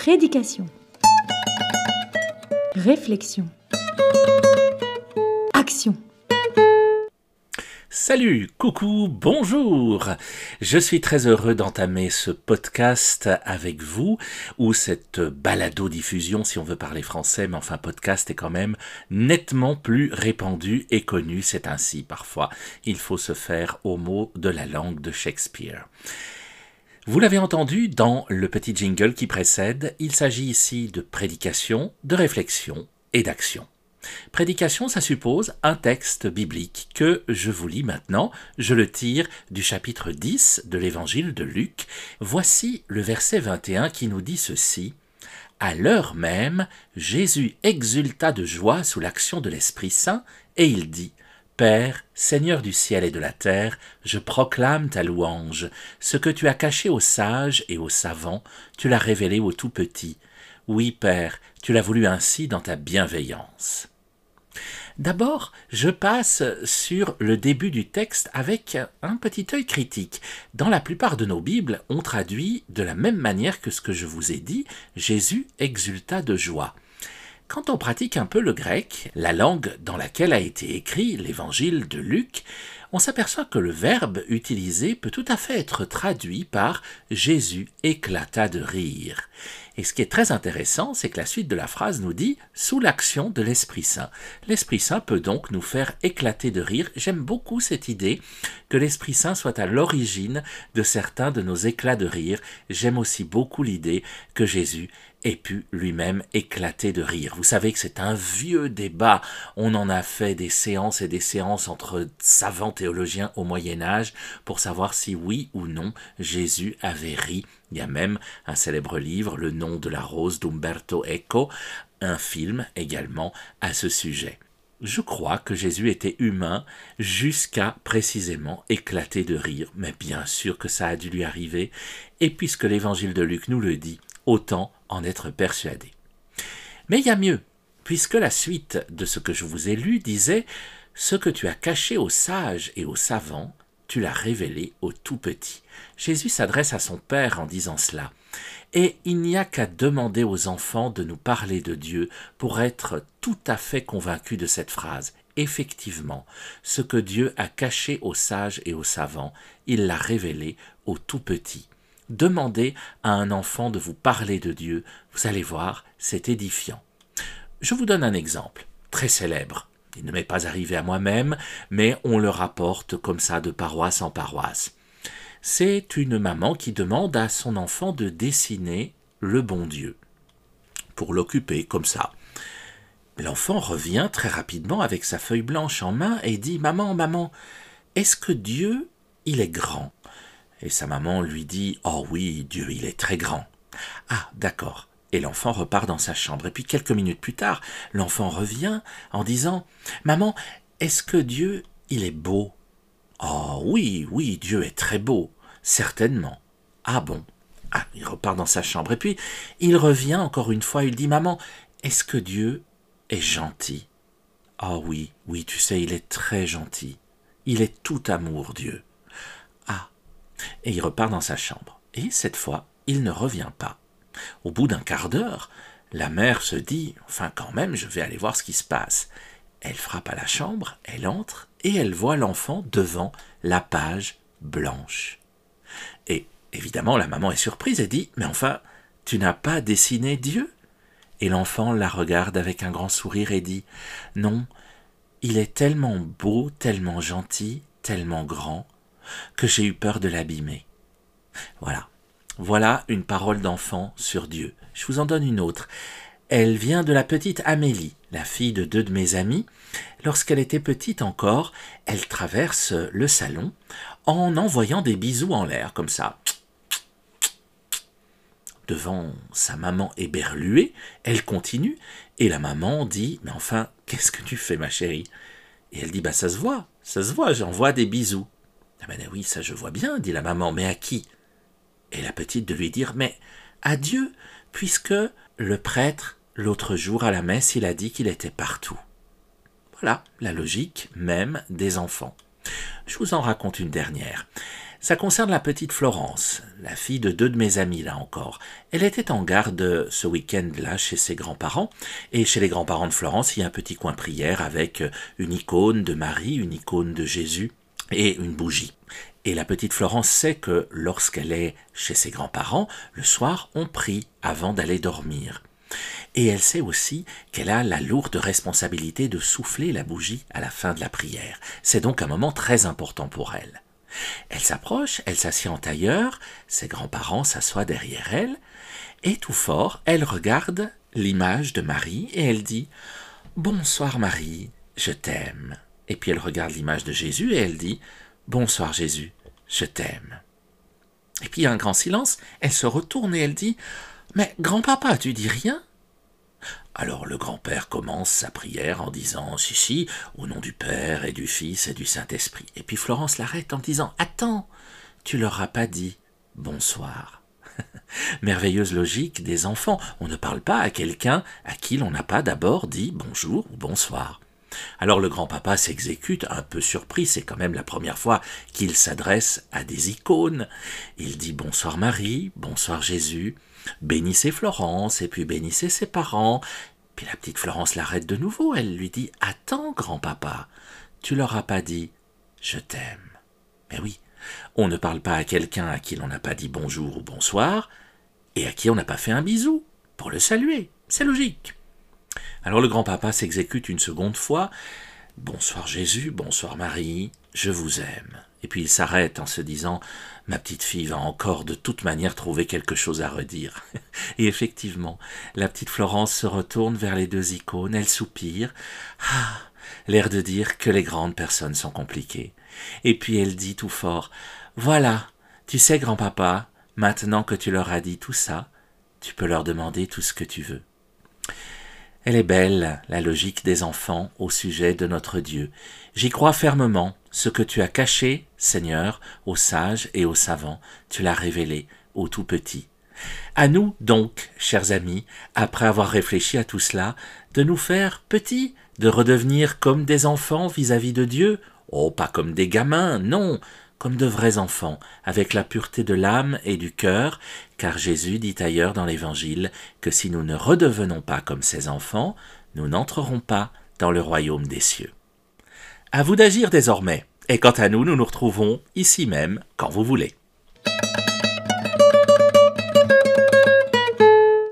Prédication. Réflexion. Action. Salut, coucou, bonjour. Je suis très heureux d'entamer ce podcast avec vous, ou cette balado-diffusion si on veut parler français, mais enfin podcast est quand même nettement plus répandu et connu, c'est ainsi parfois. Il faut se faire au mot de la langue de Shakespeare. Vous l'avez entendu dans le petit jingle qui précède, il s'agit ici de prédication, de réflexion et d'action. Prédication, ça suppose un texte biblique que je vous lis maintenant. Je le tire du chapitre 10 de l'évangile de Luc. Voici le verset 21 qui nous dit ceci. À l'heure même, Jésus exulta de joie sous l'action de l'Esprit Saint, et il dit Père, Seigneur du ciel et de la terre, je proclame ta louange. Ce que tu as caché aux sages et aux savants, tu l'as révélé aux tout petits. Oui, Père, tu l'as voulu ainsi dans ta bienveillance. D'abord, je passe sur le début du texte avec un petit œil critique. Dans la plupart de nos Bibles, on traduit de la même manière que ce que je vous ai dit, Jésus exulta de joie. Quand on pratique un peu le grec, la langue dans laquelle a été écrit l'évangile de Luc, on s'aperçoit que le verbe utilisé peut tout à fait être traduit par Jésus éclata de rire. Et ce qui est très intéressant, c'est que la suite de la phrase nous dit sous l'action de l'Esprit Saint. L'Esprit Saint peut donc nous faire éclater de rire. J'aime beaucoup cette idée que l'Esprit Saint soit à l'origine de certains de nos éclats de rire. J'aime aussi beaucoup l'idée que Jésus ait pu lui-même éclater de rire. Vous savez que c'est un vieux débat. On en a fait des séances et des séances entre savants théologiens au Moyen Âge pour savoir si oui ou non Jésus avait ri. Il y a même un célèbre livre, Le nom de la rose d'Umberto Eco, un film également à ce sujet. Je crois que Jésus était humain jusqu'à précisément éclater de rire, mais bien sûr que ça a dû lui arriver, et puisque l'évangile de Luc nous le dit, autant en être persuadé. Mais il y a mieux, puisque la suite de ce que je vous ai lu disait Ce que tu as caché aux sages et aux savants, tu l'as révélé aux tout petits. Jésus s'adresse à son Père en disant cela. Et il n'y a qu'à demander aux enfants de nous parler de Dieu pour être tout à fait convaincus de cette phrase. Effectivement, ce que Dieu a caché aux sages et aux savants, il l'a révélé aux tout petits. Demandez à un enfant de vous parler de Dieu, vous allez voir, c'est édifiant. Je vous donne un exemple, très célèbre. Il ne m'est pas arrivé à moi-même, mais on le rapporte comme ça de paroisse en paroisse. C'est une maman qui demande à son enfant de dessiner le bon Dieu, pour l'occuper comme ça. L'enfant revient très rapidement avec sa feuille blanche en main et dit Maman, maman, est-ce que Dieu, il est grand? Et sa maman lui dit Oh oui, Dieu, il est très grand. Ah, d'accord. Et l'enfant repart dans sa chambre. Et puis quelques minutes plus tard, l'enfant revient en disant Maman, est-ce que Dieu, il est beau? Oh oui, oui, Dieu est très beau, certainement. Ah bon Ah, il repart dans sa chambre. Et puis il revient encore une fois, il dit Maman, est-ce que Dieu est gentil? Oh oui, oui, tu sais, il est très gentil. Il est tout amour, Dieu et il repart dans sa chambre. Et cette fois, il ne revient pas. Au bout d'un quart d'heure, la mère se dit Enfin, quand même, je vais aller voir ce qui se passe. Elle frappe à la chambre, elle entre, et elle voit l'enfant devant la page blanche. Et évidemment, la maman est surprise et dit Mais enfin, tu n'as pas dessiné Dieu? Et l'enfant la regarde avec un grand sourire et dit Non, il est tellement beau, tellement gentil, tellement grand, que j'ai eu peur de l'abîmer. Voilà. Voilà une parole d'enfant sur Dieu. Je vous en donne une autre. Elle vient de la petite Amélie, la fille de deux de mes amis. Lorsqu'elle était petite encore, elle traverse le salon en envoyant des bisous en l'air, comme ça. Devant sa maman éberluée, elle continue, et la maman dit Mais enfin, qu'est-ce que tu fais, ma chérie? Et elle dit Bah, ça se voit, ça se voit, j'envoie des bisous. Ah ben oui, ça je vois bien, dit la maman, mais à qui? Et la petite de lui dire, mais à Dieu, puisque le prêtre, l'autre jour à la messe, il a dit qu'il était partout. Voilà la logique même des enfants. Je vous en raconte une dernière. Ça concerne la petite Florence, la fille de deux de mes amis là encore. Elle était en garde ce week-end-là chez ses grands-parents, et chez les grands-parents de Florence, il y a un petit coin prière avec une icône de Marie, une icône de Jésus et une bougie. Et la petite Florence sait que lorsqu'elle est chez ses grands-parents, le soir, on prie avant d'aller dormir. Et elle sait aussi qu'elle a la lourde responsabilité de souffler la bougie à la fin de la prière. C'est donc un moment très important pour elle. Elle s'approche, elle s'assied en tailleur, ses grands-parents s'assoient derrière elle, et tout fort, elle regarde l'image de Marie et elle dit Bonsoir Marie, je t'aime. Et puis elle regarde l'image de Jésus et elle dit Bonsoir Jésus, je t'aime. Et puis un grand silence, elle se retourne et elle dit Mais grand-papa, tu dis rien? Alors le grand-père commence sa prière en disant Si, si, au nom du Père et du Fils et du Saint-Esprit. Et puis Florence l'arrête en disant Attends, tu leur as pas dit bonsoir. Merveilleuse logique des enfants. On ne parle pas à quelqu'un à qui l'on n'a pas d'abord dit bonjour ou bonsoir. Alors le grand-papa s'exécute, un peu surpris, c'est quand même la première fois qu'il s'adresse à des icônes. Il dit bonsoir Marie, bonsoir Jésus, bénissez Florence, et puis bénissez ses parents. Puis la petite Florence l'arrête de nouveau, elle lui dit Attends, grand-papa, tu leur as pas dit Je t'aime. Mais oui, on ne parle pas à quelqu'un à qui l'on n'a pas dit bonjour ou bonsoir, et à qui on n'a pas fait un bisou, pour le saluer. C'est logique. Alors le grand-papa s'exécute une seconde fois. Bonsoir Jésus, bonsoir Marie, je vous aime. Et puis il s'arrête en se disant Ma petite fille va encore de toute manière trouver quelque chose à redire. Et effectivement, la petite Florence se retourne vers les deux icônes, elle soupire. Ah l'air de dire que les grandes personnes sont compliquées. Et puis elle dit tout fort Voilà, tu sais, grand-papa, maintenant que tu leur as dit tout ça, tu peux leur demander tout ce que tu veux. Elle est belle, la logique des enfants au sujet de notre Dieu. J'y crois fermement. Ce que tu as caché, Seigneur, aux sages et aux savants, tu l'as révélé aux tout petits. À nous, donc, chers amis, après avoir réfléchi à tout cela, de nous faire petits, de redevenir comme des enfants vis-à-vis -vis de Dieu. Oh, pas comme des gamins, non, comme de vrais enfants, avec la pureté de l'âme et du cœur, car Jésus dit ailleurs dans l'Évangile que si nous ne redevenons pas comme ces enfants, nous n'entrerons pas dans le royaume des cieux. À vous d'agir désormais, et quant à nous, nous nous retrouvons ici même quand vous voulez.